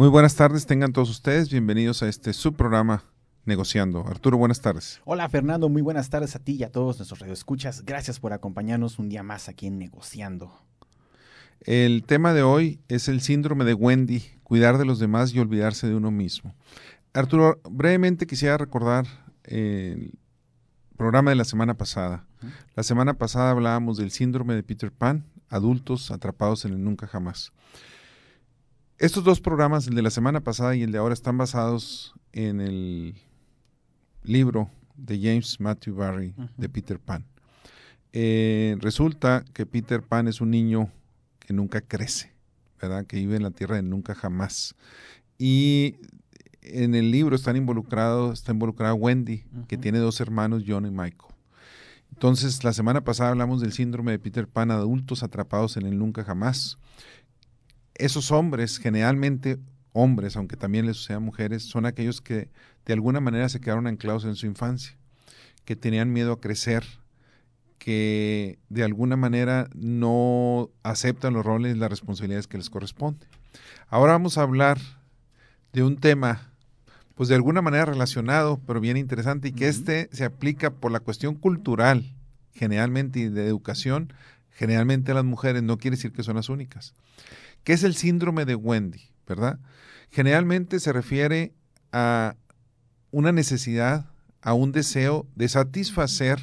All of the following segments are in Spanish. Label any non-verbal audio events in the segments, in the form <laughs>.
Muy buenas tardes, tengan todos ustedes bienvenidos a este subprograma Negociando. Arturo, buenas tardes. Hola Fernando, muy buenas tardes a ti y a todos nuestros radioescuchas. Gracias por acompañarnos un día más aquí en Negociando. El tema de hoy es el síndrome de Wendy, cuidar de los demás y olvidarse de uno mismo. Arturo, brevemente quisiera recordar el programa de la semana pasada. La semana pasada hablábamos del síndrome de Peter Pan, adultos atrapados en el nunca jamás. Estos dos programas, el de la semana pasada y el de ahora, están basados en el libro de James Matthew Barry de Peter Pan. Eh, resulta que Peter Pan es un niño que nunca crece, ¿verdad? Que vive en la tierra de nunca jamás. Y en el libro están involucrados, está involucrada Wendy, que tiene dos hermanos, John y Michael. Entonces, la semana pasada hablamos del síndrome de Peter Pan, adultos atrapados en el nunca jamás. Esos hombres, generalmente hombres, aunque también les suceda a mujeres, son aquellos que de alguna manera se quedaron anclados en su infancia, que tenían miedo a crecer, que de alguna manera no aceptan los roles y las responsabilidades que les corresponden. Ahora vamos a hablar de un tema, pues de alguna manera relacionado, pero bien interesante, y que este se aplica por la cuestión cultural, generalmente, y de educación, generalmente a las mujeres, no quiere decir que son las únicas, que es el síndrome de Wendy, ¿verdad? Generalmente se refiere a una necesidad, a un deseo de satisfacer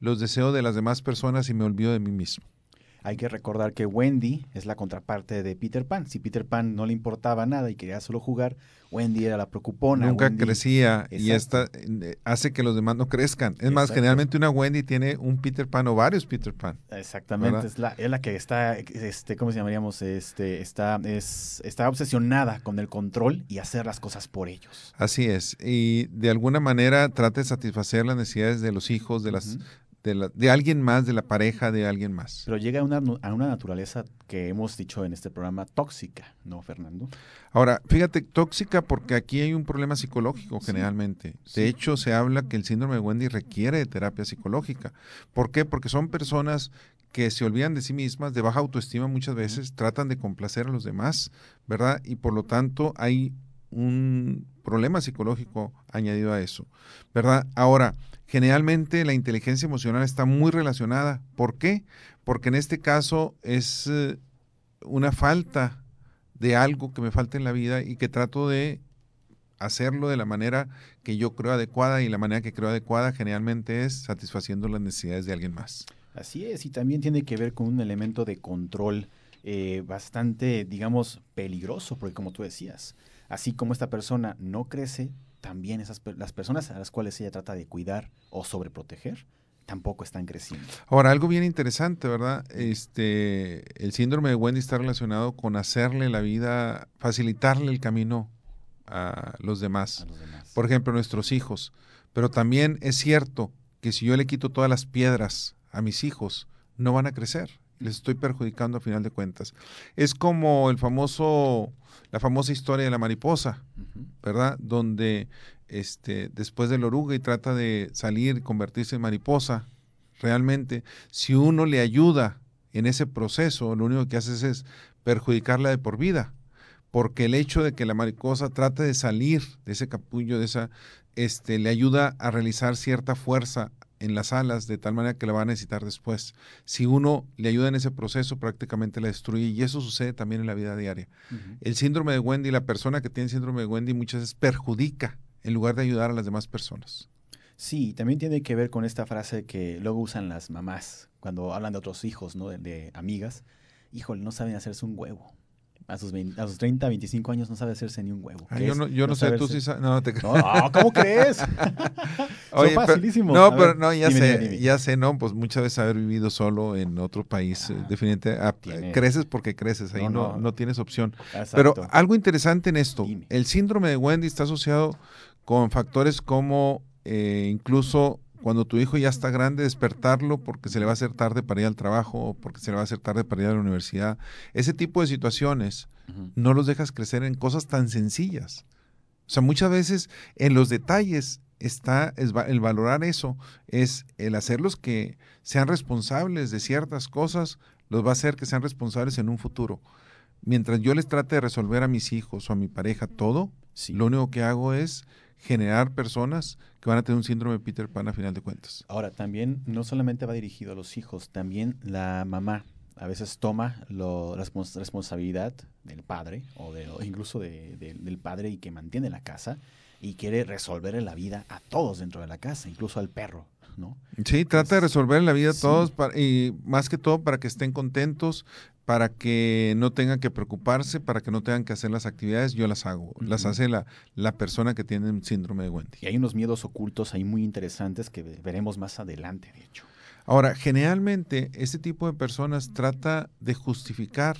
los deseos de las demás personas y me olvido de mí mismo. Hay que recordar que Wendy es la contraparte de Peter Pan. Si Peter Pan no le importaba nada y quería solo jugar, Wendy era la preocupona. Nunca crecía y esta eh, hace que los demás no crezcan. Es más, generalmente una Wendy tiene un Peter Pan o varios Peter Pan. Exactamente, es la, es la, que está, este, ¿cómo se llamaríamos? Este, está, es, está obsesionada con el control y hacer las cosas por ellos. Así es. Y de alguna manera trata de satisfacer las necesidades de los hijos, de las, de, alguien más, de la pareja de alguien más. Pero llega a una, a una naturaleza que hemos dicho en este programa tóxica, ¿no, Fernando? Ahora, fíjate, tóxica porque aquí hay un problema psicológico generalmente. De hecho, se habla que el síndrome de Wendy requiere de terapia psicológica. ¿Por qué? Porque son personas que se olvidan de sí mismas, de baja autoestima muchas veces, tratan de complacer a los demás, ¿verdad? Y por lo tanto hay un problema psicológico añadido a eso, ¿verdad? Ahora, generalmente la inteligencia emocional está muy relacionada. ¿Por qué? Porque en este caso es eh, una falta de algo que me falta en la vida y que trato de hacerlo de la manera que yo creo adecuada y la manera que creo adecuada generalmente es satisfaciendo las necesidades de alguien más. Así es, y también tiene que ver con un elemento de control eh, bastante, digamos, peligroso, porque como tú decías, así como esta persona no crece, también esas, las personas a las cuales ella trata de cuidar o sobreproteger tampoco están creciendo. Ahora, algo bien interesante, ¿verdad? Este, el síndrome de Wendy está relacionado con hacerle la vida, facilitarle el camino a los demás. Por ejemplo, nuestros hijos. Pero también es cierto que si yo le quito todas las piedras a mis hijos, no van a crecer. Les estoy perjudicando a final de cuentas. Es como el famoso la famosa historia de la mariposa, ¿verdad? Donde este, después del oruga y trata de salir y convertirse en mariposa, realmente, si uno le ayuda en ese proceso, lo único que hace es perjudicarla de por vida, porque el hecho de que la mariposa trate de salir de ese capullo, de esa, este, le ayuda a realizar cierta fuerza en las alas de tal manera que la va a necesitar después. Si uno le ayuda en ese proceso, prácticamente la destruye y eso sucede también en la vida diaria. El síndrome de Wendy, la persona que tiene síndrome de Wendy muchas veces perjudica en lugar de ayudar a las demás personas. Sí, también tiene que ver con esta frase que luego usan las mamás cuando hablan de otros hijos, ¿no? De, de amigas. Híjole, no saben hacerse un huevo a sus, a sus 30, 25 años no sabe hacerse ni un huevo. yo no, yo no, sé, tú sí sabes. No, te... no, ¿cómo crees? <laughs> Oye, facilísimo. no, pero no, ya sé, ya sé, no, pues muchas veces haber vivido solo en otro país, ah, definitivamente, creces porque creces, ahí no, no, tienes opción. Pero algo interesante en esto, el síndrome de Wendy está asociado con factores como eh, incluso cuando tu hijo ya está grande, despertarlo porque se le va a hacer tarde para ir al trabajo o porque se le va a hacer tarde para ir a la universidad. Ese tipo de situaciones no los dejas crecer en cosas tan sencillas. O sea, muchas veces en los detalles está el valorar eso, es el hacerlos que sean responsables de ciertas cosas, los va a hacer que sean responsables en un futuro. mientras yo les trate de resolver a mis hijos o a mi pareja todo, lo único que hago es generar personas que van a tener un síndrome de Peter Pan a final de cuentas. Ahora, también no solamente va dirigido a los hijos, también la mamá a veces toma la responsabilidad del padre o, de, incluso del padre y que mantiene la casa y quiere resolver la vida a todos dentro de la casa, incluso al perro. ¿no? Sí, trata de resolver la vida a todos y más que todo para que estén contentos, para que no tengan que preocuparse, para que no tengan que hacer las actividades, yo las hago. Las hace la, la persona que tiene el síndrome de Wendy. Y hay unos miedos ocultos ahí muy interesantes que veremos más adelante, de hecho. Ahora, generalmente este tipo de personas trata de justificar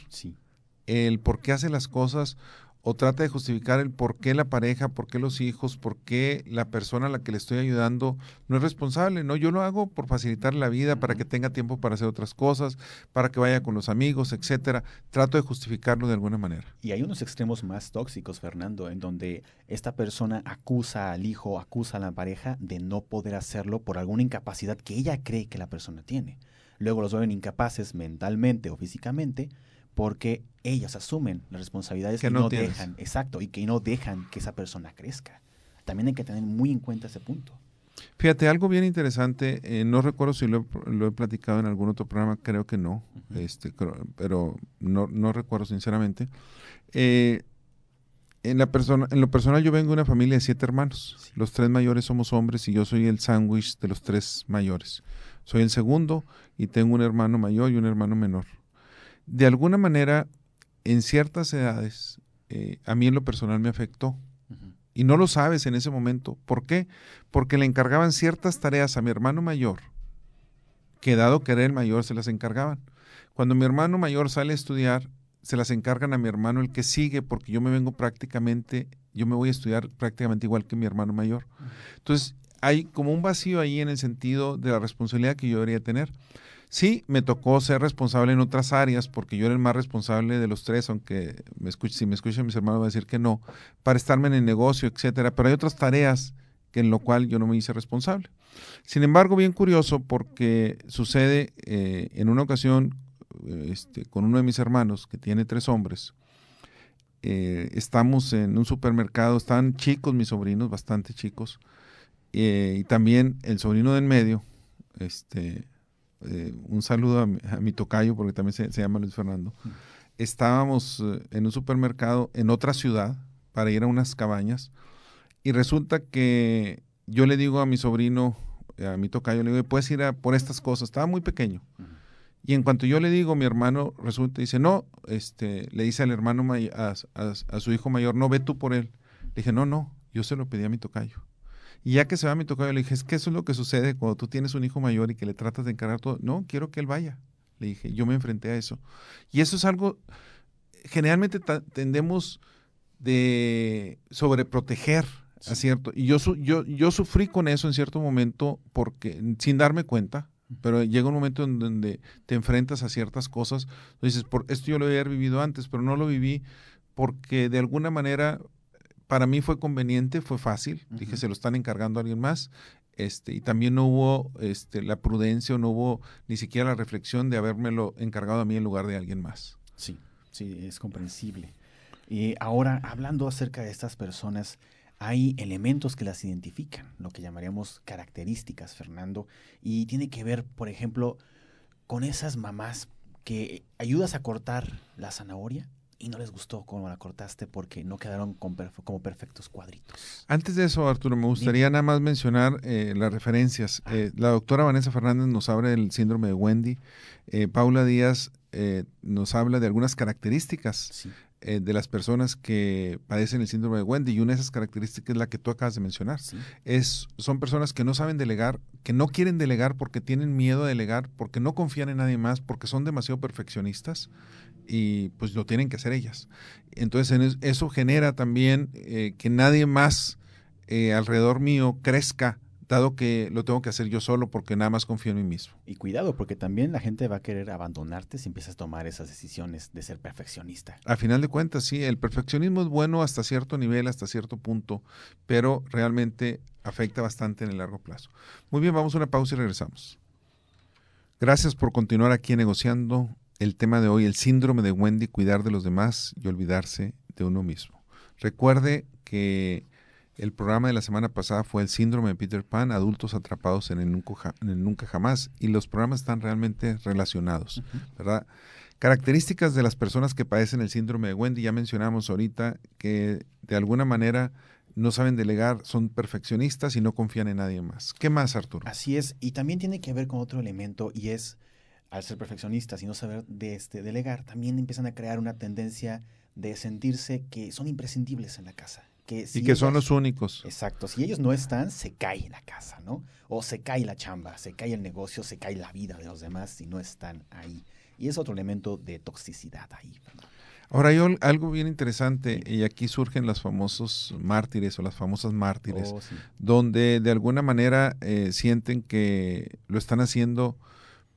el por qué hace las cosas o trata de justificar el por qué la pareja, por qué los hijos, por qué la persona a la que le estoy ayudando no es responsable. No, yo lo hago por facilitar la vida, para que tenga tiempo para hacer otras cosas, para que vaya con los amigos, etcétera. Trato de justificarlo de alguna manera. Y hay unos extremos más tóxicos, Fernando, en donde esta persona acusa al hijo, acusa a la pareja de no poder hacerlo por alguna incapacidad que ella cree que la persona tiene. Luego los ven incapaces mentalmente o físicamente porque ellas asumen las responsabilidades que no, dejan, exacto, y que no dejan que esa persona crezca. También hay que tener muy en cuenta ese punto. Fíjate, algo bien interesante, eh, no recuerdo si lo, he platicado en algún otro programa, creo que no, este, pero no, no, recuerdo sinceramente. Eh, en, la persona, en lo personal yo vengo de una familia de siete hermanos, los tres mayores somos hombres y yo soy el sándwich de los tres mayores. Soy el segundo y tengo un hermano mayor y un hermano menor de alguna manera, en ciertas edades, eh, a mí en lo personal me afectó. Y no lo sabes en ese momento. ¿Por qué? Porque le encargaban ciertas tareas a mi hermano mayor, que dado que era el mayor, se las encargaban. Cuando mi hermano mayor sale a estudiar, se las encargan a mi hermano el que sigue, porque yo me vengo prácticamente, yo me voy a estudiar prácticamente igual que mi hermano mayor. Entonces, hay como un vacío ahí en el sentido de la responsabilidad que yo debería tener. Sí, me tocó ser responsable en otras áreas porque yo era el más responsable de los tres, aunque me si me escuchan mis hermanos van a decir que no, para estarme en el negocio, etcétera. Pero hay otras tareas que en lo cual yo no me hice responsable. Sin embargo, bien curioso porque sucede eh, en una ocasión este, con uno de mis hermanos que tiene tres hombres. Eh, estamos en un supermercado, están chicos mis sobrinos, bastante chicos, eh, y también el sobrino del medio, este, eh, un saludo a mi, tocayo, porque también se, llama Luis Fernando. Estábamos eh, en un supermercado en otra ciudad para ir a unas cabañas y resulta que yo le digo a mi sobrino, a mi tocayo, le digo, puedes ir a por estas cosas. Estaba muy pequeño. Y en cuanto yo le digo, mi hermano resulta dice, no, este, le dice al hermano, a, a, su hijo mayor, no, ve tú por él. Le dije, no, no, yo se lo pedí a mi tocayo. Y ya que se va a mi tocayo, le dije, es que eso es lo que sucede cuando tú tienes un hijo mayor y que le tratas de encargar todo. No, quiero que él vaya. Le dije, yo me enfrenté a eso. Y eso es algo, generalmente tendemos de sobreproteger a cierto. Y yo, yo, yo sufrí con eso en cierto momento porque, sin darme cuenta, pero llega un momento en donde te enfrentas a ciertas cosas. Dices, por, esto yo lo había vivido antes, pero no lo viví porque de alguna manera para mí fue conveniente, fue fácil. Dije, se lo están encargando a alguien más. Este, y también no hubo este, la prudencia o no hubo ni siquiera la reflexión de habérmelo encargado a mí en lugar de alguien más. Sí, sí, es comprensible. Y ahora, hablando acerca de estas personas, hay elementos que las identifican, lo que llamaríamos características, Fernando, y tiene que ver, por ejemplo, con esas mamás que ayudas a cortar la zanahoria y no les gustó cómo la cortaste porque no quedaron como perfectos cuadritos. Antes de eso, Arturo, me gustaría nada más mencionar eh, las referencias. Ah. Eh, la doctora Vanessa Fernández nos habla del síndrome de Wendy. Eh, Paula Díaz nos habla de algunas características de las personas que padecen el síndrome de Wendy y una de esas características es la que tú acabas de mencionar. Es, son personas que no saben delegar, que no quieren delegar porque tienen miedo a delegar, porque no confían en nadie más, porque son demasiado perfeccionistas y pues lo tienen que hacer ellas. Entonces eso genera también eh, que nadie más eh, alrededor mío crezca, dado que lo tengo que hacer yo solo porque nada más confío en mí mismo. Y cuidado, porque también la gente va a querer abandonarte si empiezas a tomar esas decisiones de ser perfeccionista. A final de cuentas, sí, el perfeccionismo es bueno hasta cierto nivel, hasta cierto punto, pero realmente afecta bastante en el largo plazo. Muy bien, vamos a una pausa y regresamos. Gracias por continuar aquí negociando el tema de hoy, el síndrome de Wendy, cuidar de los demás y olvidarse de uno mismo. Recuerde que el programa de la semana pasada fue el síndrome de Peter Pan, adultos atrapados en el nunca, en el nunca jamás, y los programas están realmente relacionados, ¿verdad? Características de las personas que padecen el síndrome de Wendy, ya mencionamos ahorita que de alguna manera no saben delegar, son perfeccionistas y no confían en nadie más. ¿Qué más, Arturo? Así es, y también tiene que ver con otro elemento y es, al ser perfeccionistas y no saber de este, delegar, también empiezan a crear una tendencia de sentirse que son imprescindibles en la casa. Que y que son los únicos. Exacto, si ellos no están, se cae la casa, ¿no? O se cae la chamba, se cae el negocio, se cae la vida de los demás si no están ahí. Y es otro elemento de toxicidad ahí. Ahora hay algo bien interesante, y aquí surgen los famosos mártires o las famosas mártires, oh, donde de alguna manera eh, sienten que lo están haciendo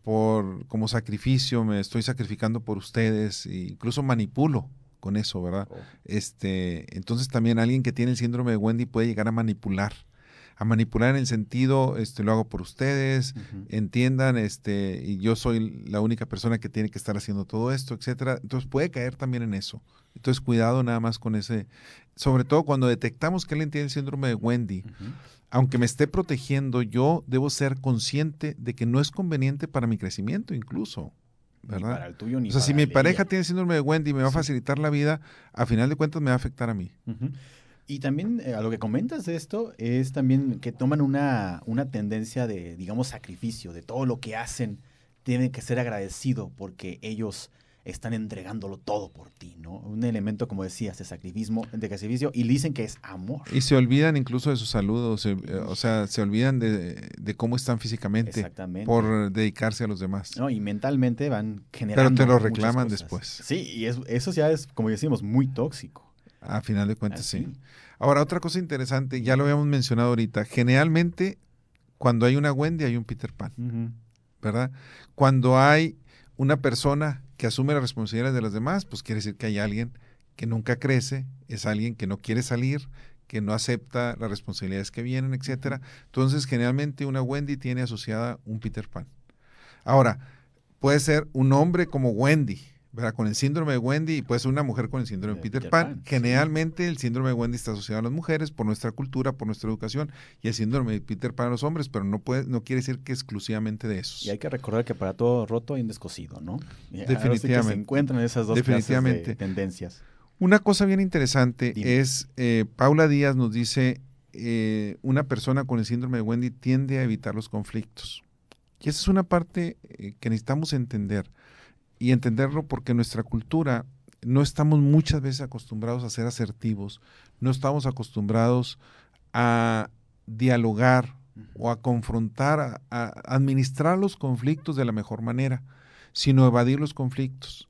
por como sacrificio, me estoy sacrificando por ustedes, e incluso manipulo con eso, ¿verdad? Oh. Este, entonces también alguien que tiene el síndrome de Wendy puede llegar a manipular a manipular en el sentido, este, lo hago por ustedes, entiendan, este, y yo soy la única persona que tiene que estar haciendo todo esto, etcétera. Entonces puede caer también en eso. Entonces cuidado nada más con ese, sobre todo cuando detectamos que alguien tiene el síndrome de Wendy. Aunque me esté protegiendo, yo debo ser consciente de que no es conveniente para mi crecimiento incluso. ¿verdad? para el tuyo, ni o sea, si mi pareja tiene síndrome de Wendy y me va a facilitar la vida, a final de cuentas me va a afectar a mí. Y también eh, a lo que comentas de esto es también que toman una, una tendencia de, digamos, sacrificio, de todo lo que hacen, tienen que ser agradecido porque ellos están entregándolo todo por ti, ¿no? Un elemento, como decías, de sacrificio, de sacrificio, y dicen que es amor. Y se olvidan incluso de su salud, o, sea, se olvidan de, cómo están físicamente por dedicarse a los demás. No, y mentalmente van generando. Pero te lo reclaman después. Sí, y eso ya es, como decimos, muy tóxico. A final de cuentas, sí. Ahora, otra cosa interesante, ya lo habíamos mencionado ahorita, generalmente cuando hay una Wendy hay un Peter Pan, ¿verdad? Cuando hay una persona que asume las responsabilidades de las demás, pues quiere decir que hay alguien que nunca crece, es alguien que no quiere salir, que no acepta las responsabilidades que vienen, etcétera. Entonces, generalmente una Wendy tiene asociada un Peter Pan. Ahora, puede ser un hombre como Wendy, con el síndrome de Wendy y puede ser una mujer con el síndrome de Peter, Pan. Generalmente el síndrome de Wendy está asociado a las mujeres por nuestra cultura, por nuestra educación y el síndrome de Peter Pan a los hombres, pero no puede, no quiere decir que exclusivamente de esos. Y hay que recordar que para todo roto hay un descosido, ¿no? Definitivamente. se encuentran esas dos Definitivamente. tendencias. Una cosa bien interesante es, eh, Paula Díaz nos dice, eh, una persona con el síndrome de Wendy tiende a evitar los conflictos. Y esa es una parte eh, que necesitamos entender y entenderlo porque nuestra cultura no estamos muchas veces acostumbrados a ser asertivos, no estamos acostumbrados a dialogar o a confrontar, a, administrar los conflictos de la mejor manera, sino evadir los conflictos.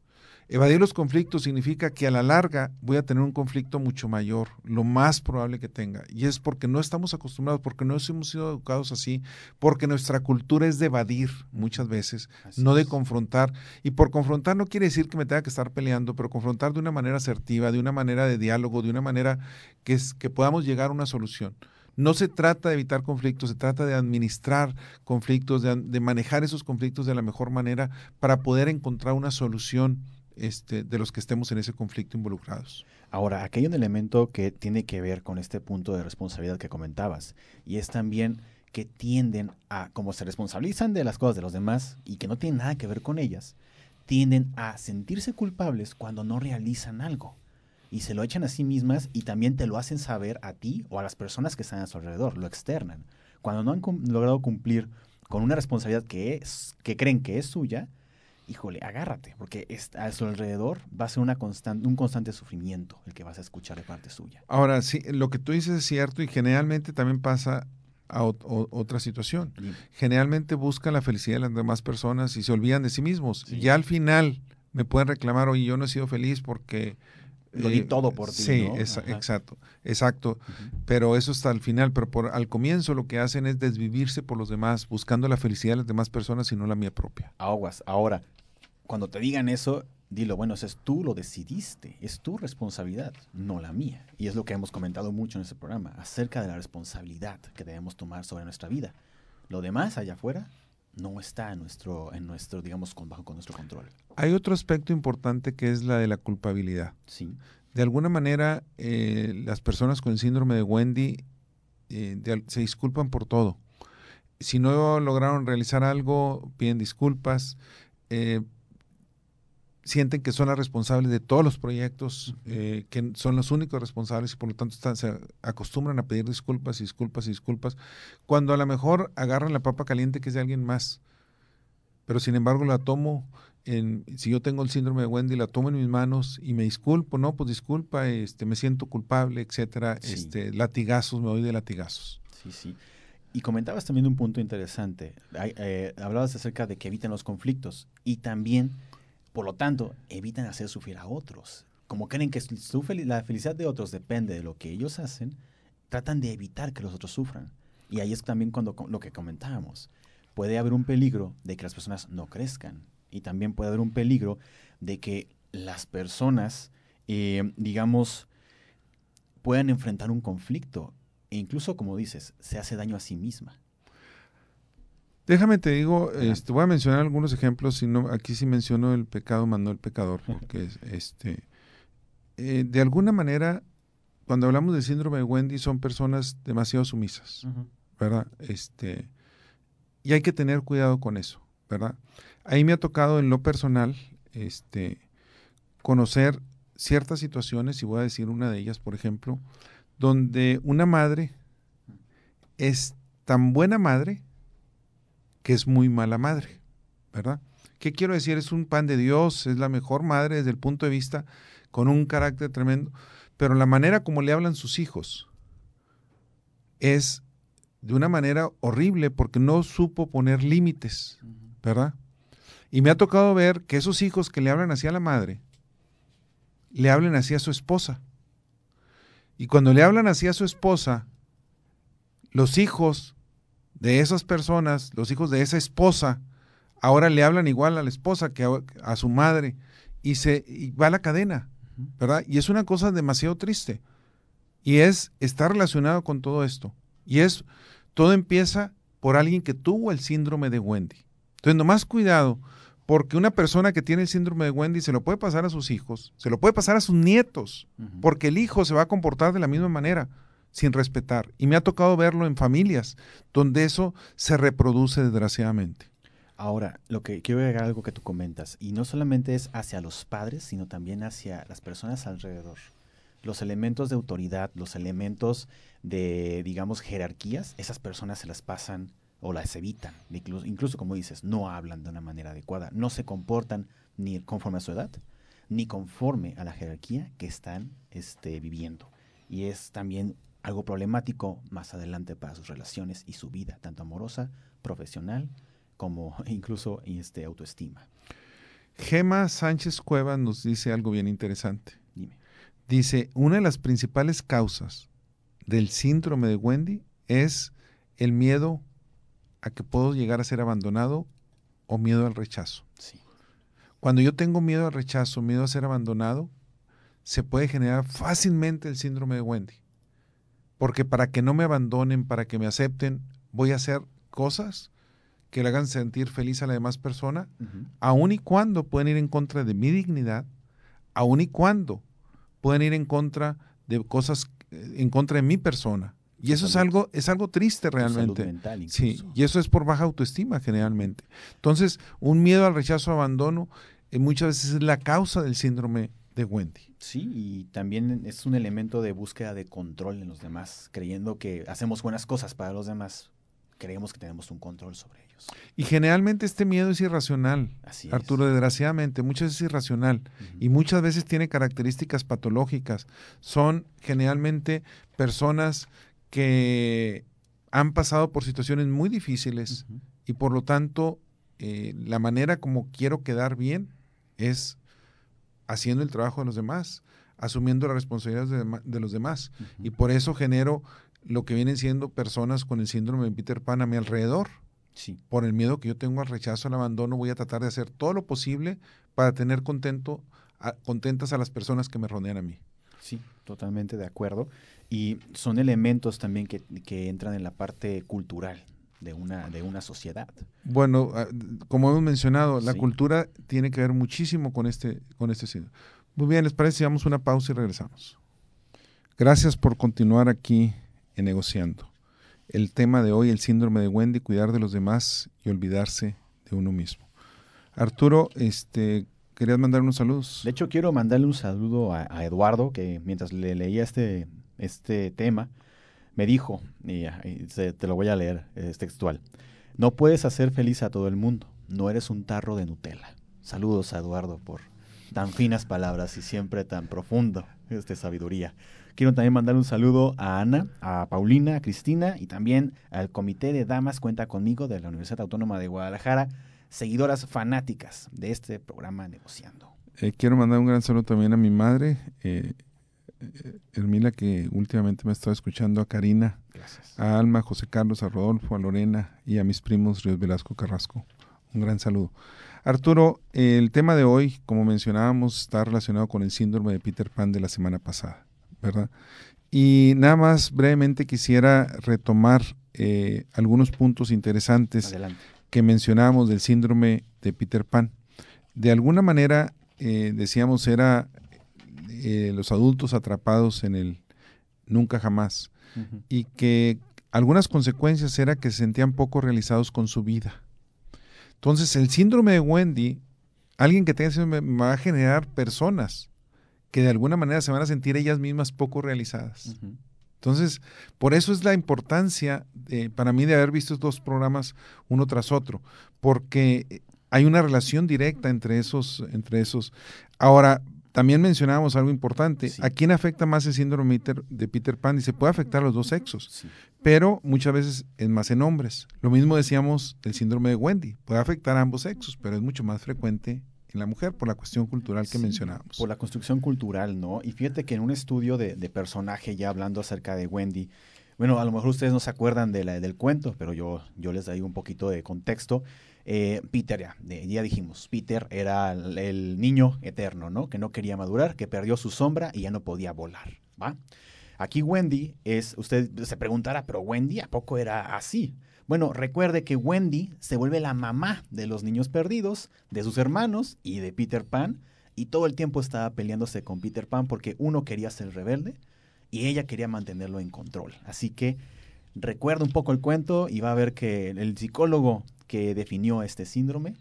Evadir los conflictos significa que a la larga voy a tener un conflicto mucho mayor, lo más probable que tenga. Y es porque no estamos acostumbrados, porque no hemos sido educados así, porque nuestra cultura es de evadir muchas veces, no de confrontar. Y por confrontar no quiere decir que me tenga que estar peleando, pero confrontar de una manera asertiva, de una manera de diálogo, de una manera que, es, que podamos llegar a una solución. No se trata de evitar conflictos, se trata de administrar conflictos, de, de manejar esos conflictos de la mejor manera para poder encontrar una solución este, de los que estemos en ese conflicto involucrados. Ahora, aquí hay un elemento que tiene que ver con este punto de responsabilidad que comentabas, y es también que tienden a, como se responsabilizan de las cosas de los demás y que no tienen nada que ver con ellas, tienden a sentirse culpables cuando no realizan algo. Y se lo echan a sí mismas y también te lo hacen saber a ti o a las personas que están a su alrededor, lo externan. Cuando no han logrado cumplir con una responsabilidad que, es, que creen que es suya, híjole, agárrate, porque a su alrededor va a ser una constante, un constante sufrimiento el que vas a escuchar de parte suya. Ahora, sí, lo que tú dices es cierto y generalmente también pasa a otra situación. Generalmente buscan la felicidad de las demás personas y se olvidan de sí mismos. Ya al final me pueden reclamar, oye, yo no he sido feliz porque... Lo di eh, todo por ti. Sí, exacto, exacto. Pero eso está al final. Pero por, al comienzo lo que hacen es desvivirse por los demás, buscando la felicidad de las demás personas y no la mía propia. Aguas. Ahora, cuando te digan eso, dilo, bueno, es tú lo decidiste, es tu responsabilidad, no la mía. Y es lo que hemos comentado mucho en este programa, acerca de la responsabilidad que debemos tomar sobre nuestra vida. Lo demás allá afuera no está en nuestro, en nuestro digamos, con, bajo con nuestro control. Hay otro aspecto importante que es la de la culpabilidad. Sí. De alguna manera, eh, las personas con el síndrome de Wendy eh, de- se disculpan por todo. Si no lograron realizar algo, piden disculpas. eh, sienten que son las responsables de todos los proyectos, eh, que son los únicos responsables y por lo tanto están- se acostumbran a pedir disculpas y disculpas y disculpas, cuando a lo mejor agarran la papa caliente que es de alguien más. Pero sin embargo la tomo, en, si yo tengo el síndrome de Wendy, la tomo en mis manos y me disculpo, no, pues disculpa, este, me siento culpable, etcétera, Sí. este, latigazos, me doy de latigazos. Sí, sí. Y comentabas también un punto interesante. Eh, hablabas acerca de que evitan los conflictos y también, por lo tanto, evitan hacer sufrir a otros. Como creen que su la felicidad de otros depende de lo que ellos hacen, tratan de evitar que los otros sufran. Y ahí es también cuando lo que comentábamos. Puede haber un peligro de que las personas no crezcan. Y también puede haber un peligro de que las personas, eh, digamos, puedan enfrentar un conflicto. E incluso, como dices, se hace daño a sí misma. Déjame te digo, este, voy a mencionar algunos ejemplos, si no, aquí sí menciono el pecado mandó el pecador, porque es, este, eh, de alguna manera, cuando hablamos del síndrome de Wendy, son personas demasiado sumisas. ¿verdad? Este, y hay que tener cuidado con eso, ¿verdad? Ahí me ha tocado en lo personal, este, conocer ciertas situaciones, y voy a decir una de ellas, por ejemplo, donde una madre es tan buena madre que es muy mala madre, ¿verdad? ¿Qué quiero decir? Es un pan de Dios, es la mejor madre desde el punto de vista con un carácter tremendo, pero la manera como le hablan sus hijos es de una manera horrible porque no supo poner límites, ¿verdad? Y me ha tocado ver que esos hijos que le hablan así a la madre, le hablan así a su esposa. Y cuando le hablan así a su esposa, los hijos de esas personas, los hijos de esa esposa, ahora le hablan igual a la esposa que a, a su madre y se y va a la cadena, ¿verdad? Y es una cosa demasiado triste. Y es está relacionado con todo esto. Y es todo empieza por alguien que tuvo el síndrome de Wendy. Entonces, nomás cuidado, porque una persona que tiene el síndrome de Wendy se lo puede pasar a sus hijos, se lo puede pasar a sus nietos, porque el hijo se va a comportar de la misma manera, sin respetar. Y me ha tocado verlo en familias donde eso se reproduce desgraciadamente. Ahora, lo que quiero agregar algo que tú comentas, y no solamente es hacia los padres, sino también hacia las personas alrededor. Los elementos de autoridad, los elementos de, digamos, jerarquías, esas personas se las pasan o las evitan. Incluso, incluso como dices, no hablan de una manera adecuada, no se comportan ni conforme a su edad, ni conforme a la jerarquía que están este, viviendo. Y es también algo problemático más adelante para sus relaciones y su vida, tanto amorosa, profesional, como <laughs> incluso este, autoestima. Gema Sánchez Cueva nos dice algo bien interesante. Dime. Dice, una de las principales causas del síndrome de Wendy es el miedo a que puedo llegar a ser abandonado o miedo al rechazo. Sí. Cuando yo tengo miedo al rechazo, miedo a ser abandonado, se puede generar fácilmente el síndrome de Wendy. Porque para que no me abandonen, para que me acepten, voy a hacer cosas que le hagan sentir feliz a la demás persona, aun y cuando pueden ir en contra de mi dignidad, aun y cuando pueden ir en contra de cosas, eh, en contra de mi persona. Y eso es algo, es algo triste realmente. Sí, y eso es por baja autoestima generalmente. Entonces, un miedo al rechazo, abandono, eh, muchas veces es la causa del síndrome de Wendy. Sí, y también es un elemento de búsqueda de control en los demás, creyendo que hacemos buenas cosas para los demás, creemos que tenemos un control sobre ellos. Y generalmente este miedo es irracional, Así Arturo, es. desgraciadamente, muchas veces es irracional y muchas veces tiene características patológicas. Son generalmente personas que han pasado por situaciones muy difíciles y por lo tanto eh, la manera como quiero quedar bien es haciendo el trabajo de los demás, asumiendo las responsabilidades de, los demás. Y por eso genero lo que vienen siendo personas con el síndrome de Peter Pan a mi alrededor. Sí, Por el miedo que yo tengo al rechazo, al abandono, voy a tratar de hacer todo lo posible para tener contento, a- contentas a las personas que me rodean a mí. sí, totalmente de acuerdo. Y son elementos también que, que entran en la parte cultural. De una, de una sociedad. Bueno, ah, como hemos mencionado, la cultura tiene que ver muchísimo con este, con este síndrome. Muy bien, ¿les parece? Damos una pausa y regresamos. Gracias por continuar aquí en Negociando. El tema de hoy, el síndrome de Wendy, cuidar de los demás y olvidarse de uno mismo. Arturo, este, querías mandar unos saludos. De hecho, quiero mandarle un saludo a, a Eduardo, que mientras le leía este, este tema, me dijo, y, te lo voy a leer, es textual, no puedes hacer feliz a todo el mundo, no eres un tarro de Nutella. Saludos a Eduardo por tan finas palabras y siempre tan profundo de sabiduría. Quiero también mandar un saludo a Ana, a Paulina, a Cristina y también al Comité de Damas Cuenta conmigo de la Universidad Autónoma de Guadalajara, seguidoras fanáticas de este programa Negociando. Eh, quiero mandar un gran saludo también a mi madre, eh, Hermila, que últimamente me ha estado escuchando, a Karina, a Alma, a José Carlos, a Rodolfo, a Lorena y a mis primos Ríos Velasco Carrasco. Un gran saludo. Arturo, el tema de hoy, como mencionábamos, está relacionado con el síndrome de Peter Pan de la semana pasada, ¿verdad? Y nada más brevemente quisiera retomar eh, algunos puntos interesantes que mencionábamos del síndrome de Peter Pan. De alguna manera, eh, decíamos, era eh, los adultos atrapados en el nunca jamás y que algunas consecuencias era que se sentían poco realizados con su vida. Entonces, el síndrome de Wendy, alguien que tenga síndrome va a generar personas que de alguna manera se van a sentir ellas mismas poco realizadas. Entonces, por eso es la importancia para mí de haber visto estos dos programas uno tras otro, porque hay una relación directa entre esos, entre esos. Ahora, también mencionábamos algo importante. ¿A quién afecta más el síndrome de Peter Pan? Y se puede afectar a los dos sexos, pero muchas veces es más en hombres. Lo mismo decíamos del síndrome de Wendy. Puede afectar a ambos sexos, pero es mucho más frecuente en la mujer por la cuestión cultural que mencionábamos. Por la construcción cultural, ¿no? Y fíjate que en un estudio de, personaje, ya hablando acerca de Wendy, bueno, a lo mejor ustedes no se acuerdan de la, del cuento, pero yo, yo les doy un poquito de contexto. Eh, Peter, ya, ya, dijimos, Peter era el, niño eterno, ¿no? Que no quería madurar, que perdió su sombra y ya no podía volar, ¿va? Aquí Wendy es, usted se preguntará, pero Wendy, ¿a poco era así? Bueno, recuerde que Wendy se vuelve la mamá de los niños perdidos, de sus hermanos y de Peter Pan, y todo el tiempo estaba peleándose con Peter Pan porque uno quería ser rebelde y ella quería mantenerlo en control. Así que recuerda un poco el cuento y va a ver que el psicólogo que definió este síndrome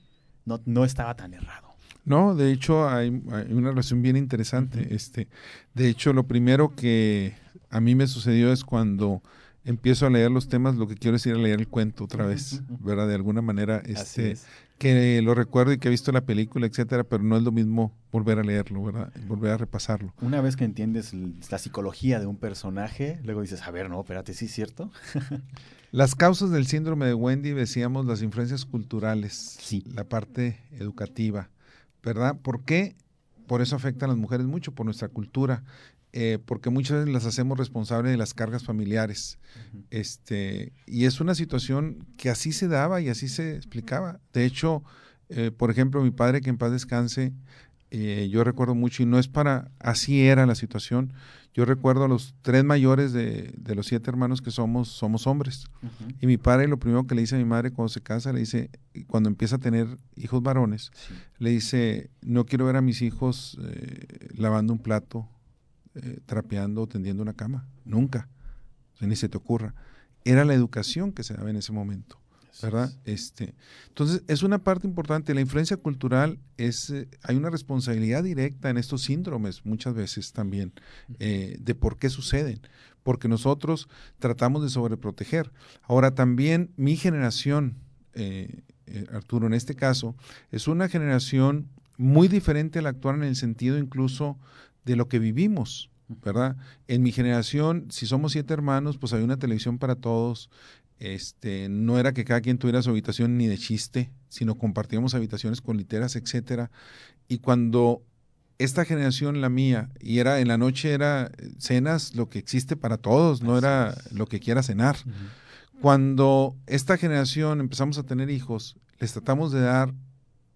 no, no estaba tan errado. No, de hecho hay, una relación bien interesante. este, de hecho, lo primero que a mí me sucedió es cuando empiezo a leer los temas, lo que quiero es ir a leer el cuento otra vez, ¿verdad? De alguna manera, este, que lo recuerdo y que he visto la película, etcétera, pero no es lo mismo volver a leerlo, ¿verdad? Volver a repasarlo. Una vez que entiendes la psicología de un personaje, luego dices, a ver, no, espérate, ¿sí es cierto? <laughs> Las causas del síndrome de Wendy, decíamos, las influencias culturales, sí. la parte educativa, ¿verdad? ¿Por qué? Por eso afectan a las mujeres mucho, por nuestra cultura, eh, porque muchas veces las hacemos responsables de las cargas familiares. este, y es una situación que así se daba y así se explicaba. De hecho, eh, por ejemplo, mi padre, que en paz descanse, eh, yo recuerdo mucho, y no es para, así era la situación. Yo recuerdo a los tres mayores de, los siete hermanos que somos, somos hombres. Y mi padre lo primero que le dice a mi madre cuando se casa, le dice, cuando empieza a tener hijos varones, le dice, no quiero ver a mis hijos lavando un plato, eh, trapeando o tendiendo una cama. Nunca. ni se te ocurra. Era la educación que se daba en ese momento. ¿verdad? Este, entonces, es una parte importante. La influencia cultural es, eh, hay una responsabilidad directa en estos síndromes muchas veces también eh, de por qué suceden, porque nosotros tratamos de sobreproteger. Ahora, también mi generación, Arturo, en este caso, es una generación muy diferente a la actual en el sentido incluso de lo que vivimos. ¿verdad? En mi generación, si somos siete hermanos, pues hay una televisión para todos, este, no era que cada quien tuviera su habitación ni de chiste, sino compartíamos habitaciones con literas, etcétera. Y cuando esta generación, la mía, y era en la noche era eh, cenas lo que existe para todos, no era lo que quiera cenar. Cuando esta generación empezamos a tener hijos, les tratamos de dar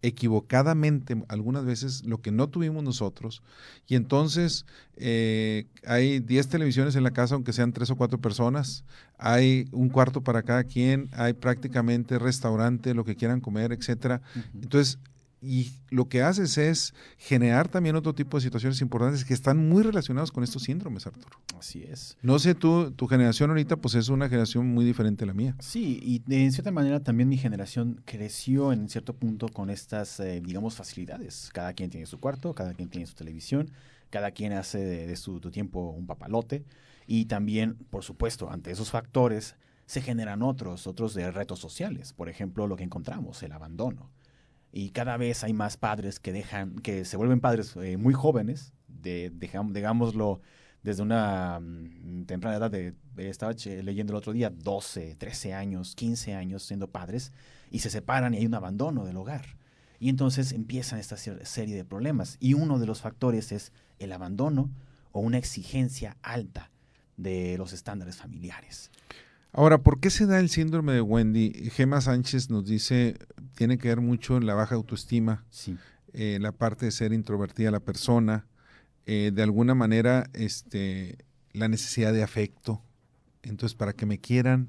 equivocadamente algunas veces lo que no tuvimos nosotros y entonces eh, hay 10 televisiones en la casa aunque sean tres o cuatro personas hay un cuarto para cada quien hay prácticamente restaurante lo que quieran comer etcétera. Entonces y lo que haces es generar también otro tipo de situaciones importantes que están muy relacionados con estos síndromes, Arturo. Así es. No sé, tú, tu generación ahorita pues es una generación muy diferente a la mía. Sí, y de, en cierta manera también mi generación creció en cierto punto con estas, eh, digamos, facilidades. Cada quien tiene su cuarto, cada quien tiene su televisión, cada quien hace de, su tiempo un papalote. Y también, por supuesto, ante esos factores se generan otros, otros de retos sociales. Por ejemplo, lo que encontramos, el abandono y cada vez hay más padres que dejan, que se vuelven padres eh, muy jóvenes, de, digámoslo desde una mm, temprana edad, de, estaba leyendo el otro día, 12, 13 años, 15 años siendo padres, y se separan y hay un abandono del hogar. Y entonces empiezan esta serie de problemas. Y uno de los factores es el abandono o una exigencia alta de los estándares familiares. Ahora, ¿por qué se da el síndrome de Wendy? Gema Sánchez nos dice, tiene que ver mucho en la baja autoestima, sí. Eh, la parte de ser introvertida la persona, eh, de alguna manera este, la necesidad de afecto. Entonces, para que me quieran,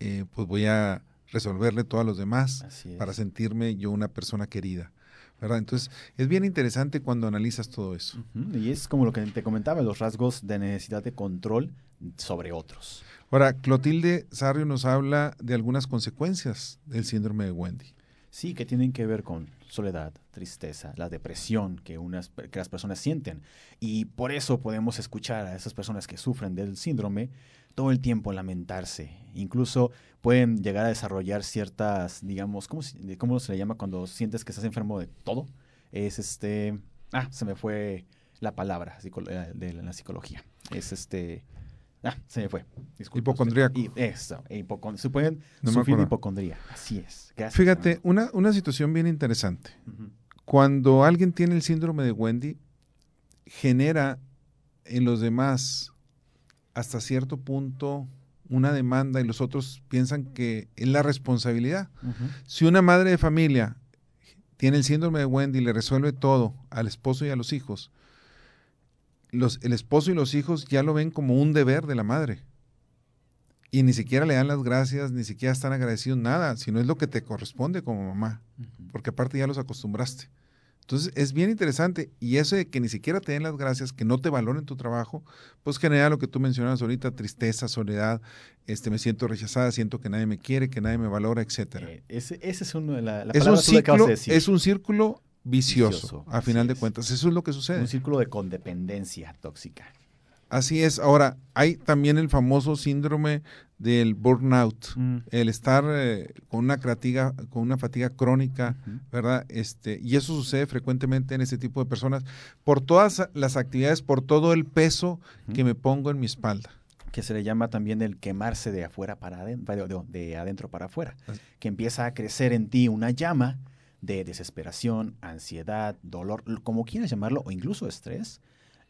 eh, pues voy a resolverle todo a los demás para sentirme yo una persona querida. ¿verdad? Entonces, es bien interesante cuando analizas todo eso. Y es como lo que te comentaba, los rasgos de necesidad de control sobre otros. Ahora, Clotilde Sarrio nos habla de algunas consecuencias del síndrome de Wendy. Sí, que tienen que ver con soledad, tristeza, la depresión que, unas, que las personas sienten. Y por eso podemos escuchar a esas personas que sufren del síndrome todo el tiempo lamentarse. Incluso pueden llegar a desarrollar ciertas, digamos, ¿cómo, cómo se le llama cuando sientes que estás enfermo de todo? Es este... Ah, se me fue la palabra eh, de la psicología. Es este Ah, se me fue. Hipocondríaco. Y eso, se pueden sufrir hipocondría. Así es. Fíjate, una, una situación bien interesante. Cuando alguien tiene el síndrome de Wendy, genera en los demás hasta cierto punto una demanda y los otros piensan que es la responsabilidad. Si una madre de familia tiene el síndrome de Wendy y le resuelve todo al esposo y a los hijos, el esposo y los hijos ya lo ven como un deber de la madre. Y ni siquiera le dan las gracias, ni siquiera están agradecidos, nada, sino es lo que te corresponde como mamá, porque aparte ya los acostumbraste. Entonces es bien interesante y eso de que ni siquiera te den las gracias, que no te valoren tu trabajo, pues genera lo que tú mencionas ahorita, tristeza, soledad, este, me siento rechazada, siento que nadie me quiere, que nadie me valora, etcétera. Eh, ese, es uno de la, es un ciclo, Es un círculo vicioso, a final de cuentas. Eso es lo que sucede. Un círculo de condependencia tóxica. Así es. Ahora, hay también el famoso síndrome del burnout, mm. el estar eh, con una fatiga, con una fatiga crónica, ¿verdad? Este, y eso sucede frecuentemente en ese tipo de personas por todas las actividades, por todo el peso que me pongo en mi espalda que se le llama también el quemarse de afuera para adentro, de adentro para afuera, que empieza a crecer en ti una llama de desesperación, ansiedad, dolor, como quieras llamarlo, o incluso estrés,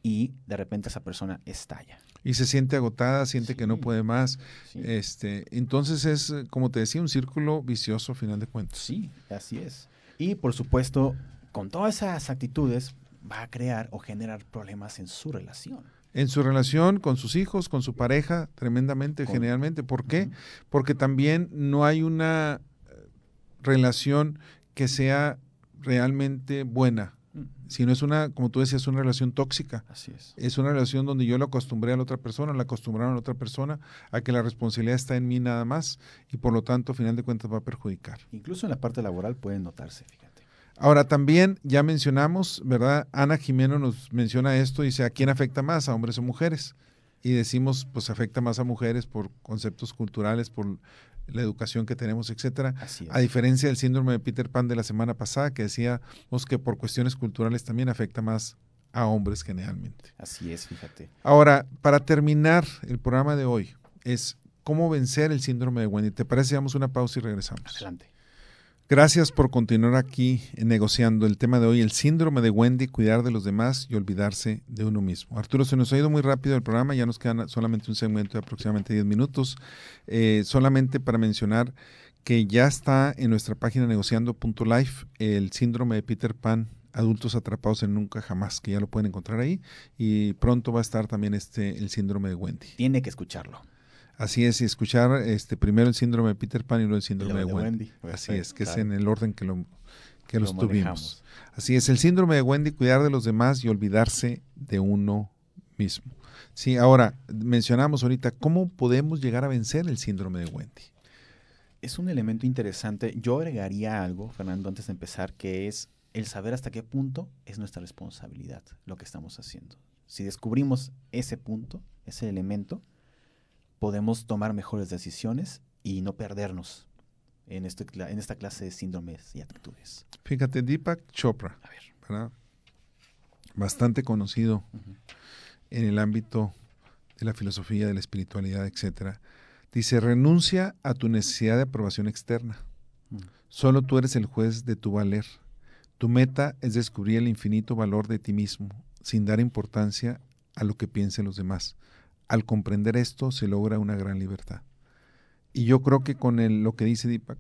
y de repente esa persona estalla. Y se siente agotada, siente que no puede más. Este, entonces es, como te decía, un círculo vicioso a final de cuentas. Sí, así es. Y por supuesto, con todas esas actitudes va a crear o generar problemas en su relación. En su relación con sus hijos, con su pareja, tremendamente, generalmente. ¿Por qué? Porque también no hay una eh, relación que sea realmente buena, si no es una, como tú decías, una relación tóxica. Así es. Es una relación donde yo lo acostumbré a la otra persona, la acostumbraron a la otra persona a que la responsabilidad está en mí nada más y por lo tanto, a final de cuentas, va a perjudicar. Incluso en la parte laboral pueden notarse, fíjate. Ahora, también ya mencionamos, ¿verdad? Ana Jimeno nos menciona esto, dice, ¿a quién afecta más, a hombres o mujeres? Y decimos, pues afecta más a mujeres por conceptos culturales, por la educación que tenemos, etcétera. A diferencia del síndrome de Peter Pan de la semana pasada, que decíamos que por cuestiones culturales también afecta más a hombres generalmente. Así es, fíjate. Ahora, para terminar el programa de hoy, es cómo vencer el síndrome de Wendy. ¿Te parece? Damos una pausa y regresamos. Adelante. Gracias por continuar aquí negociando el tema de hoy, el síndrome de Wendy, cuidar de los demás y olvidarse de uno mismo. Arturo, se nos ha ido muy rápido el programa, ya nos quedan solamente un segmento de aproximadamente 10 minutos, eh, solamente para mencionar que ya está en nuestra página negociando.life, el síndrome de Peter Pan, adultos atrapados en nunca jamás, que ya lo pueden encontrar ahí. Y pronto va a estar también este el síndrome de Wendy. Tiene que escucharlo. Así es, y escuchar este primero el síndrome de Peter Pan y luego el síndrome de, Wendy. Así es, que es en el orden que lo que los tuvimos. Así es, el síndrome de Wendy, cuidar de los demás y olvidarse de uno mismo. Sí, ahora mencionamos ahorita cómo podemos llegar a vencer el síndrome de Wendy. Es un elemento interesante. Yo agregaría algo, Fernando, antes de empezar, que es el saber hasta qué punto es nuestra responsabilidad lo que estamos haciendo. Si descubrimos ese punto, ese elemento, podemos tomar mejores decisiones y no perdernos en, este, en esta clase de síndromes y actitudes. Fíjate, Deepak Chopra, bastante conocido en el ámbito de la filosofía, de la espiritualidad, etcétera, dice, renuncia a tu necesidad de aprobación externa. Mm. Solo tú eres el juez de tu valer. Tu meta es descubrir el infinito valor de ti mismo, sin dar importancia a lo que piensen los demás. Al comprender esto se logra una gran libertad. Y yo creo que con el, lo que dice Deepak,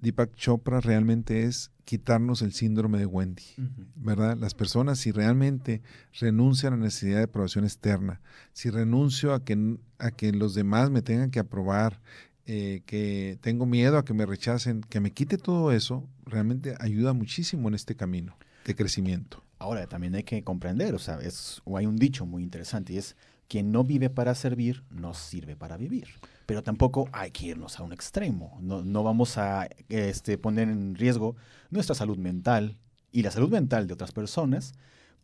Deepak Chopra realmente es quitarnos el síndrome de Wendy, ¿verdad? Las personas si realmente renuncian a la necesidad de aprobación externa, si renuncio a que, a que los demás me tengan que aprobar, eh, que tengo miedo a que me rechacen, que me quite todo eso, realmente ayuda muchísimo en este camino de crecimiento. Ahora, también hay que comprender, o sea, es, o hay un dicho muy interesante y es, quien no vive para servir, no sirve para vivir. Pero tampoco hay que irnos a un extremo. No, vamos a este, poner en riesgo nuestra salud mental y la salud mental de otras personas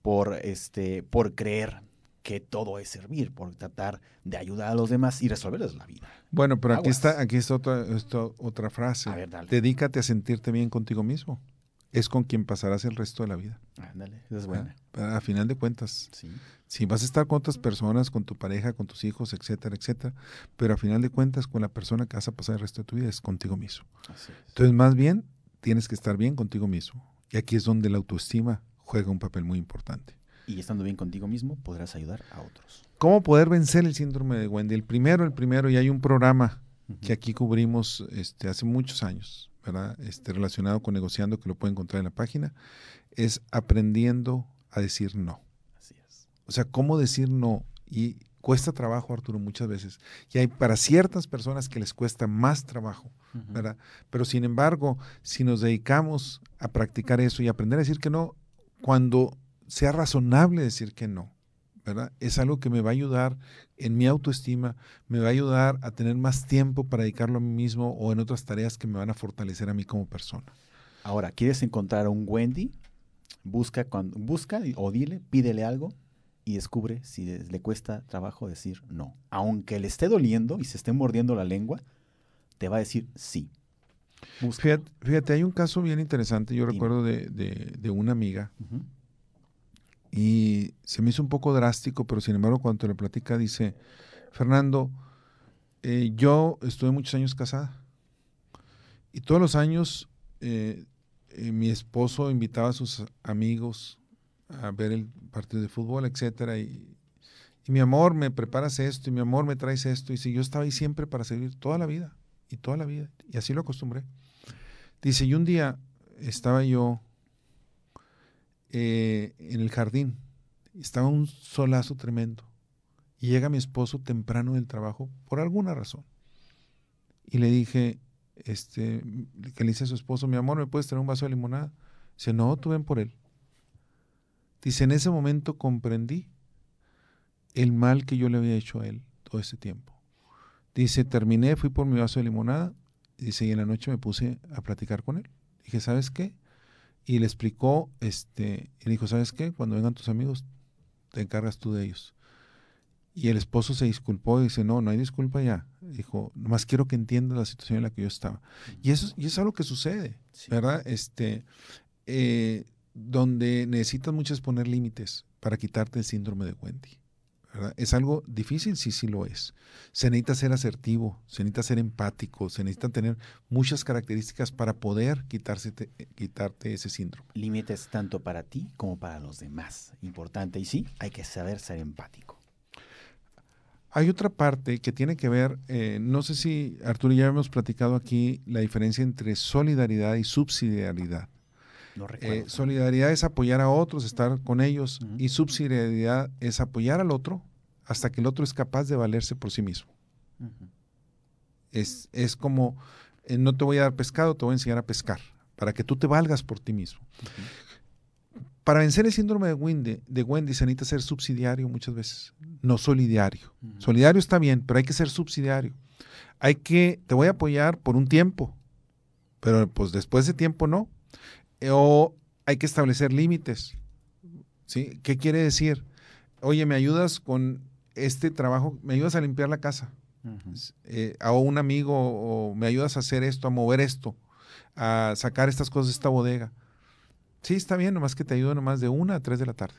por, este, por creer que todo es servir, por tratar de ayudar a los demás y resolverles la vida. Bueno, pero aquí está, aquí está otra, otra frase. Dedícate a sentirte bien contigo mismo. Es con quien pasarás el resto de la vida. Ándale, es buena. A, final de cuentas. Si vas a estar con otras personas, con tu pareja, con tus hijos, etcétera, etcétera, pero a final de cuentas con la persona que vas a pasar el resto de tu vida es contigo mismo. Entonces, más bien, tienes que estar bien contigo mismo. Y aquí es donde la autoestima juega un papel muy importante. Y estando bien contigo mismo, podrás ayudar a otros. ¿Cómo poder vencer el síndrome de Wendy? El primero, el primero, y hay un programa que aquí cubrimos este, hace muchos años, ¿verdad? Este, relacionado con negociando, que lo pueden encontrar en la página, es aprendiendo a decir no. Así es. O sea, cómo decir no. Y cuesta trabajo, Arturo, muchas veces. Y hay para ciertas personas que les cuesta más trabajo, ¿verdad? Pero sin embargo, si nos dedicamos a practicar eso y aprender a decir que no, cuando sea razonable decir que no, ¿verdad? Es algo que me va a ayudar en mi autoestima, me va a ayudar a tener más tiempo para dedicarlo a mí mismo o en otras tareas que me van a fortalecer a mí como persona. Ahora, ¿quieres encontrar a un Wendy? Busca, cuando, busca o dile, pídele algo y descubre si le cuesta trabajo decir no. Aunque le esté doliendo y se esté mordiendo la lengua, te va a decir sí. Fíjate, hay un caso bien interesante, yo recuerdo de, una amiga y se me hizo un poco drástico, pero sin embargo cuando lo platica dice, Fernando, eh, yo estuve muchos años casada y todos los años eh, eh, mi esposo invitaba a sus amigos a ver el partido de fútbol, etcétera, y, y mi amor, me preparas esto, y mi amor, me traes esto, y si yo estaba ahí siempre para servir toda la vida, y toda la vida, y así lo acostumbré. Dice, y un día estaba yo eh, en el jardín. Estaba un solazo tremendo. Y llega mi esposo temprano del trabajo por alguna razón. Y le dije, este, que le dice a su esposo, mi amor, ¿me puedes traer un vaso de limonada? Dice, no, tú ven por él. Dice, en ese momento comprendí el mal que yo le había hecho a él todo ese tiempo. Dice, terminé, fui por mi vaso de limonada. Dice, y en la noche me puse a platicar con él. Dije, ¿sabes qué? Y le explicó, este, y le dijo, ¿sabes qué? Cuando vengan tus amigos, te encargas tú de ellos. Y el esposo se disculpó y dice, no, no hay disculpa ya. Dijo, nomás quiero que entiendas la situación en la que yo estaba. Y eso, y es algo que sucede, ¿verdad? Este, eh, donde necesitas muchas poner límites para quitarte el síndrome de Wendy. Es algo difícil, sí, sí lo es. Se necesita ser asertivo, se necesita ser empático, se necesita tener muchas características para poder quitarse, quitarte ese síndrome. Límites tanto para ti como para los demás. Importante. Y sí, hay que saber ser empático. Hay otra parte que tiene que ver, eh, no sé si Arturo ya hemos platicado aquí la diferencia entre solidaridad y subsidiariedad. No. Eh, solidaridad es apoyar a otros, estar con ellos, y subsidiariedad es apoyar al otro hasta que el otro es capaz de valerse por sí mismo. Es, es como, eh, no te voy a dar pescado, te voy a enseñar a pescar, para que tú te valgas por ti mismo. Para vencer el síndrome de Wendy, de Wendy se necesita ser subsidiario muchas veces, no solidario. Solidario está bien, pero hay que ser subsidiario. Hay que, te voy a apoyar por un tiempo, pero pues después de tiempo no. O hay que establecer límites. ¿Sí? ¿Qué quiere decir? Oye, ¿me ayudas con este trabajo? ¿Me ayudas a limpiar la casa? Eh, a un amigo o me ayudas a hacer esto, a mover esto, a sacar estas cosas de esta bodega. Sí, está bien, nomás que te ayudo nomás de una a tres de la tarde.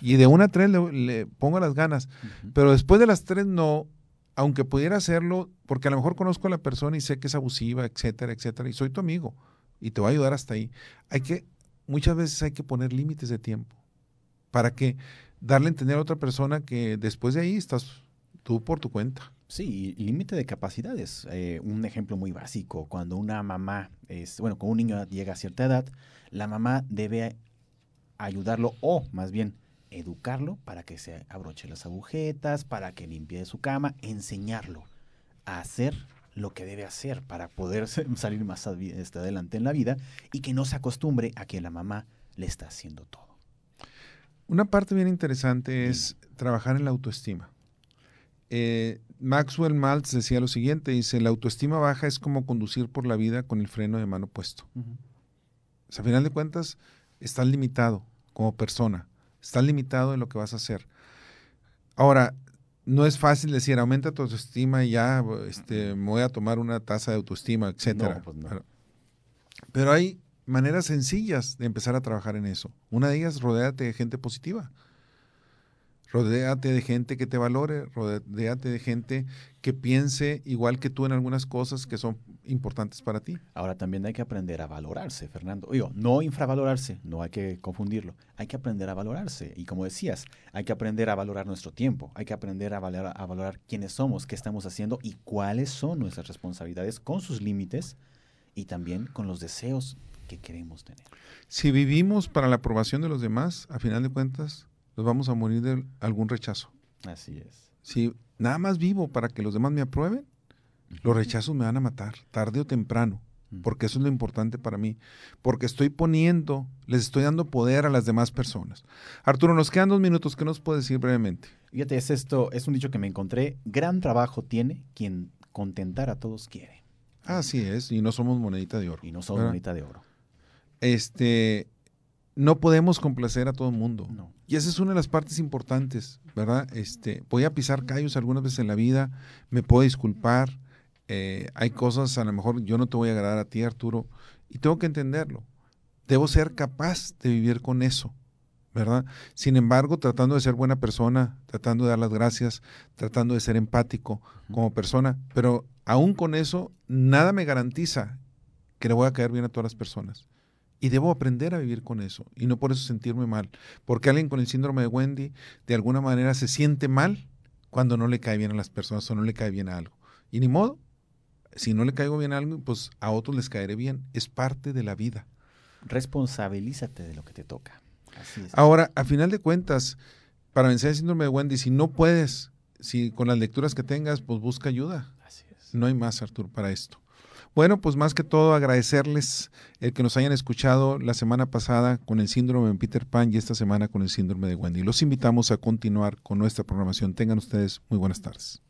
Y de una a tres le, le pongo las ganas. Pero después de las tres no, aunque pudiera hacerlo, porque a lo mejor conozco a la persona y sé que es abusiva, etcétera, etcétera, y soy tu amigo y te voy a ayudar hasta ahí. Hay que, muchas veces hay que poner límites de tiempo para que darle a entender a otra persona que después de ahí estás tú por tu cuenta. Sí, límite de capacidades. Eh, un ejemplo muy básico, cuando una mamá, es, bueno, cuando un niño llega a cierta edad, la mamá debe ayudarlo o más bien educarlo para que se abroche las agujetas, para que limpie su cama, enseñarlo a hacer lo que debe hacer para poder <laughs> salir más este, adelante en la vida y que no se acostumbre a que la mamá le está haciendo todo. Una parte bien interesante es trabajar en la autoestima. Eh, Maxwell Maltz decía lo siguiente, dice, la autoestima baja es como conducir por la vida con el freno de mano puesto. O sea, a final de cuentas, estás limitado como persona, estás limitado en lo que vas a hacer. Ahora, no es fácil decir, aumenta tu autoestima y ya este, me voy a tomar una taza de autoestima, etcétera. No, pues no. Pero- Pero hay maneras sencillas de empezar a trabajar en eso. Una de ellas, rodéate de gente positiva. Rodéate de gente que te valore, rodéate de gente que piense igual que tú en algunas cosas que son importantes para ti. Ahora también hay que aprender a valorarse, Fernando. Digo, no infravalorarse, no hay que confundirlo. Hay que aprender a valorarse. Y como decías, hay que aprender a valorar nuestro tiempo. Hay que aprender a valorar, a valorar quiénes somos, qué estamos haciendo y cuáles son nuestras responsabilidades con sus límites y también con los deseos que queremos tener. Si vivimos para la aprobación de los demás, a final de cuentas, nos vamos a morir de algún rechazo. Así es. Si nada más vivo para que los demás me aprueben, los rechazos me van a matar, tarde o temprano, porque eso es lo importante para mí, porque estoy poniendo, les estoy dando poder a las demás personas. Arturo, nos quedan dos minutos, ¿qué nos puedes decir brevemente? Fíjate, es esto, es un dicho que me encontré. Gran trabajo tiene quien contentar a todos quiere. Así es, y no somos monedita de oro. Y no somos ¿verdad? monita de oro. Este, no podemos complacer a todo el mundo. No. Y esa es una de las partes importantes, ¿verdad? Este, voy a pisar callos algunas veces en la vida, me puedo disculpar, eh, hay cosas, a lo mejor yo no te voy a agradar a ti, Arturo, y tengo que entenderlo. Debo ser capaz de vivir con eso, ¿verdad? Sin embargo, tratando de ser buena persona, tratando de dar las gracias, tratando de ser empático como persona, pero aún con eso, nada me garantiza que le voy a caer bien a todas las personas. Y debo aprender a vivir con eso y no por eso sentirme mal. Porque alguien con el síndrome de Wendy de alguna manera se siente mal cuando no le cae bien a las personas o no le cae bien a algo. Y ni modo, si no le caigo bien a algo, pues a otros les caeré bien. Es parte de la vida. Responsabilízate de lo que te toca. Así es. Ahora, a final de cuentas, para vencer el síndrome de Wendy, si no puedes, si con las lecturas que tengas, pues busca ayuda. Así es. No hay más, Artur, para esto. Bueno, pues más que todo agradecerles el que nos hayan escuchado la semana pasada con el síndrome de Peter Pan y esta semana con el síndrome de Wendy. Los invitamos a continuar con nuestra programación. Tengan ustedes muy buenas tardes.